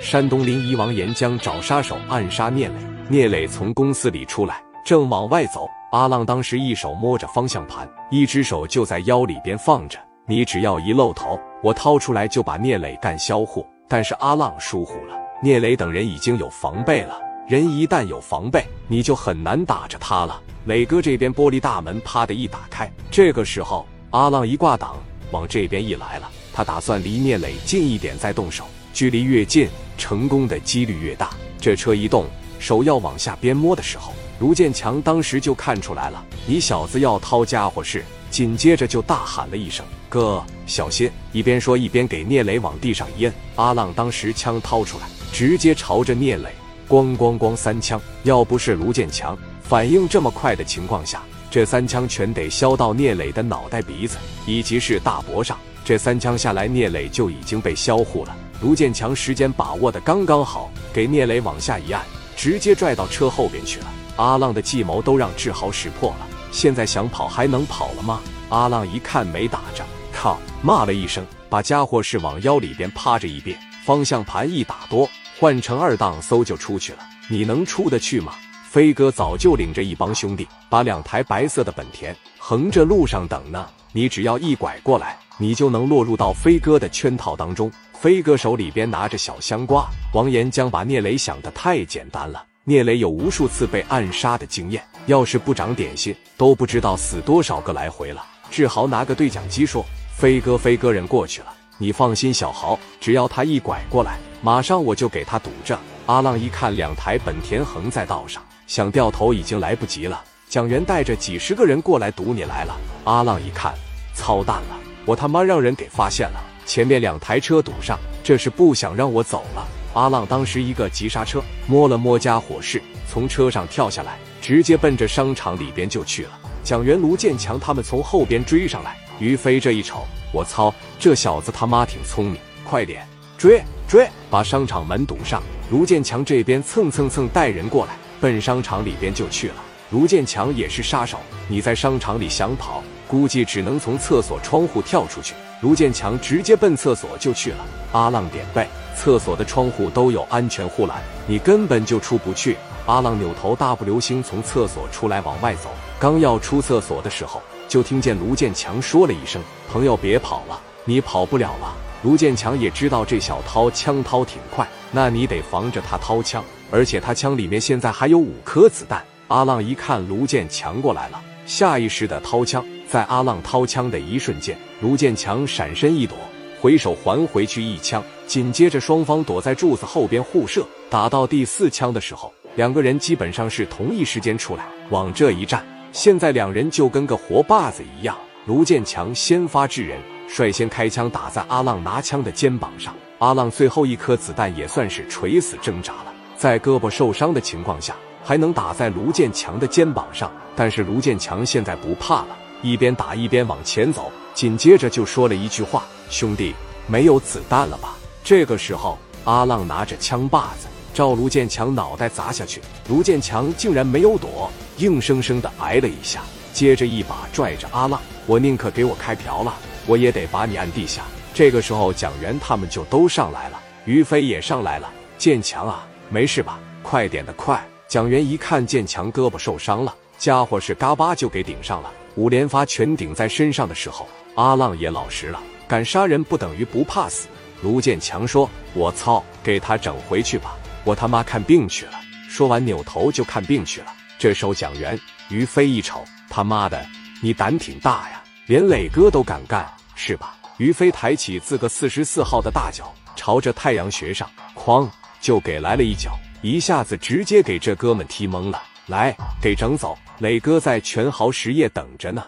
山东临沂王岩浆找杀手暗杀聂磊。聂磊从公司里出来，正往外走。阿浪当时一手摸着方向盘，一只手就在腰里边放着。你只要一露头，我掏出来就把聂磊干销户。但是阿浪疏忽了，聂磊等人已经有防备了。人一旦有防备，你就很难打着他了。磊哥这边玻璃大门啪的一打开，这个时候阿浪一挂挡，往这边一来了。他打算离聂磊近一点再动手，距离越近，成功的几率越大。这车一动，手要往下边摸的时候，卢建强当时就看出来了，你小子要掏家伙事。紧接着就大喊了一声：“哥，小心！”一边说一边给聂磊往地上一摁。阿浪当时枪掏出来，直接朝着聂磊。咣咣咣，三枪！要不是卢建强反应这么快的情况下，这三枪全得削到聂磊的脑袋、鼻子以及是大脖上。这三枪下来，聂磊就已经被销户了。卢建强时间把握的刚刚好，给聂磊往下一按，直接拽到车后边去了。阿浪的计谋都让志豪识破了，现在想跑还能跑了吗？阿浪一看没打着，靠！骂了一声，把家伙事往腰里边趴着一遍，方向盘一打多。换成二档，嗖就出去了。你能出得去吗？飞哥早就领着一帮兄弟，把两台白色的本田横着路上等呢。你只要一拐过来，你就能落入到飞哥的圈套当中。飞哥手里边拿着小香瓜。王岩将把聂磊想的太简单了。聂磊有无数次被暗杀的经验，要是不长点心，都不知道死多少个来回了。志豪拿个对讲机说：“飞哥，飞哥人过去了，你放心，小豪，只要他一拐过来。”马上我就给他堵着。阿浪一看两台本田横在道上，想掉头已经来不及了。蒋元带着几十个人过来堵你来了。阿浪一看，操蛋了，我他妈让人给发现了，前面两台车堵上，这是不想让我走了。阿浪当时一个急刹车，摸了摸家伙事，从车上跳下来，直接奔着商场里边就去了。蒋元、卢建强他们从后边追上来。于飞这一瞅，我操，这小子他妈挺聪明，快点追！追，把商场门堵上。卢建强这边蹭蹭蹭带人过来，奔商场里边就去了。卢建强也是杀手，你在商场里想跑，估计只能从厕所窗户跳出去。卢建强直接奔厕所就去了。阿浪点背，厕所的窗户都有安全护栏，你根本就出不去。阿浪扭头大步流星从厕所出来往外走，刚要出厕所的时候，就听见卢建强说了一声：“朋友，别跑了，你跑不了了。”卢建强也知道这小涛枪掏挺快，那你得防着他掏枪，而且他枪里面现在还有五颗子弹。阿浪一看卢建强过来了，下意识的掏枪。在阿浪掏枪的一瞬间，卢建强闪身一躲，回手还回去一枪。紧接着双方躲在柱子后边互射，打到第四枪的时候，两个人基本上是同一时间出来往这一站。现在两人就跟个活靶子一样。卢建强先发制人。率先开枪打在阿浪拿枪的肩膀上，阿浪最后一颗子弹也算是垂死挣扎了，在胳膊受伤的情况下，还能打在卢建强的肩膀上。但是卢建强现在不怕了，一边打一边往前走，紧接着就说了一句话：“兄弟，没有子弹了吧？”这个时候，阿浪拿着枪把子照卢建强脑袋砸下去，卢建强竟然没有躲，硬生生的挨了一下，接着一把拽着阿浪：“我宁可给我开瓢了。”我也得把你按地下。这个时候，蒋元他们就都上来了，于飞也上来了。建强啊，没事吧？快点的快！蒋元一看见强胳膊受伤了，家伙是嘎巴就给顶上了，五连发全顶在身上的时候，阿浪也老实了。敢杀人不等于不怕死。卢建强说：“我操，给他整回去吧，我他妈看病去了。”说完扭头就看病去了。这时候蒋元、于飞一瞅，他妈的，你胆挺大呀，连磊哥都敢干。是吧？于飞抬起自个四十四号的大脚，朝着太阳穴上，哐就给来了一脚，一下子直接给这哥们踢懵了。来，给整走！磊哥在全豪实业等着呢。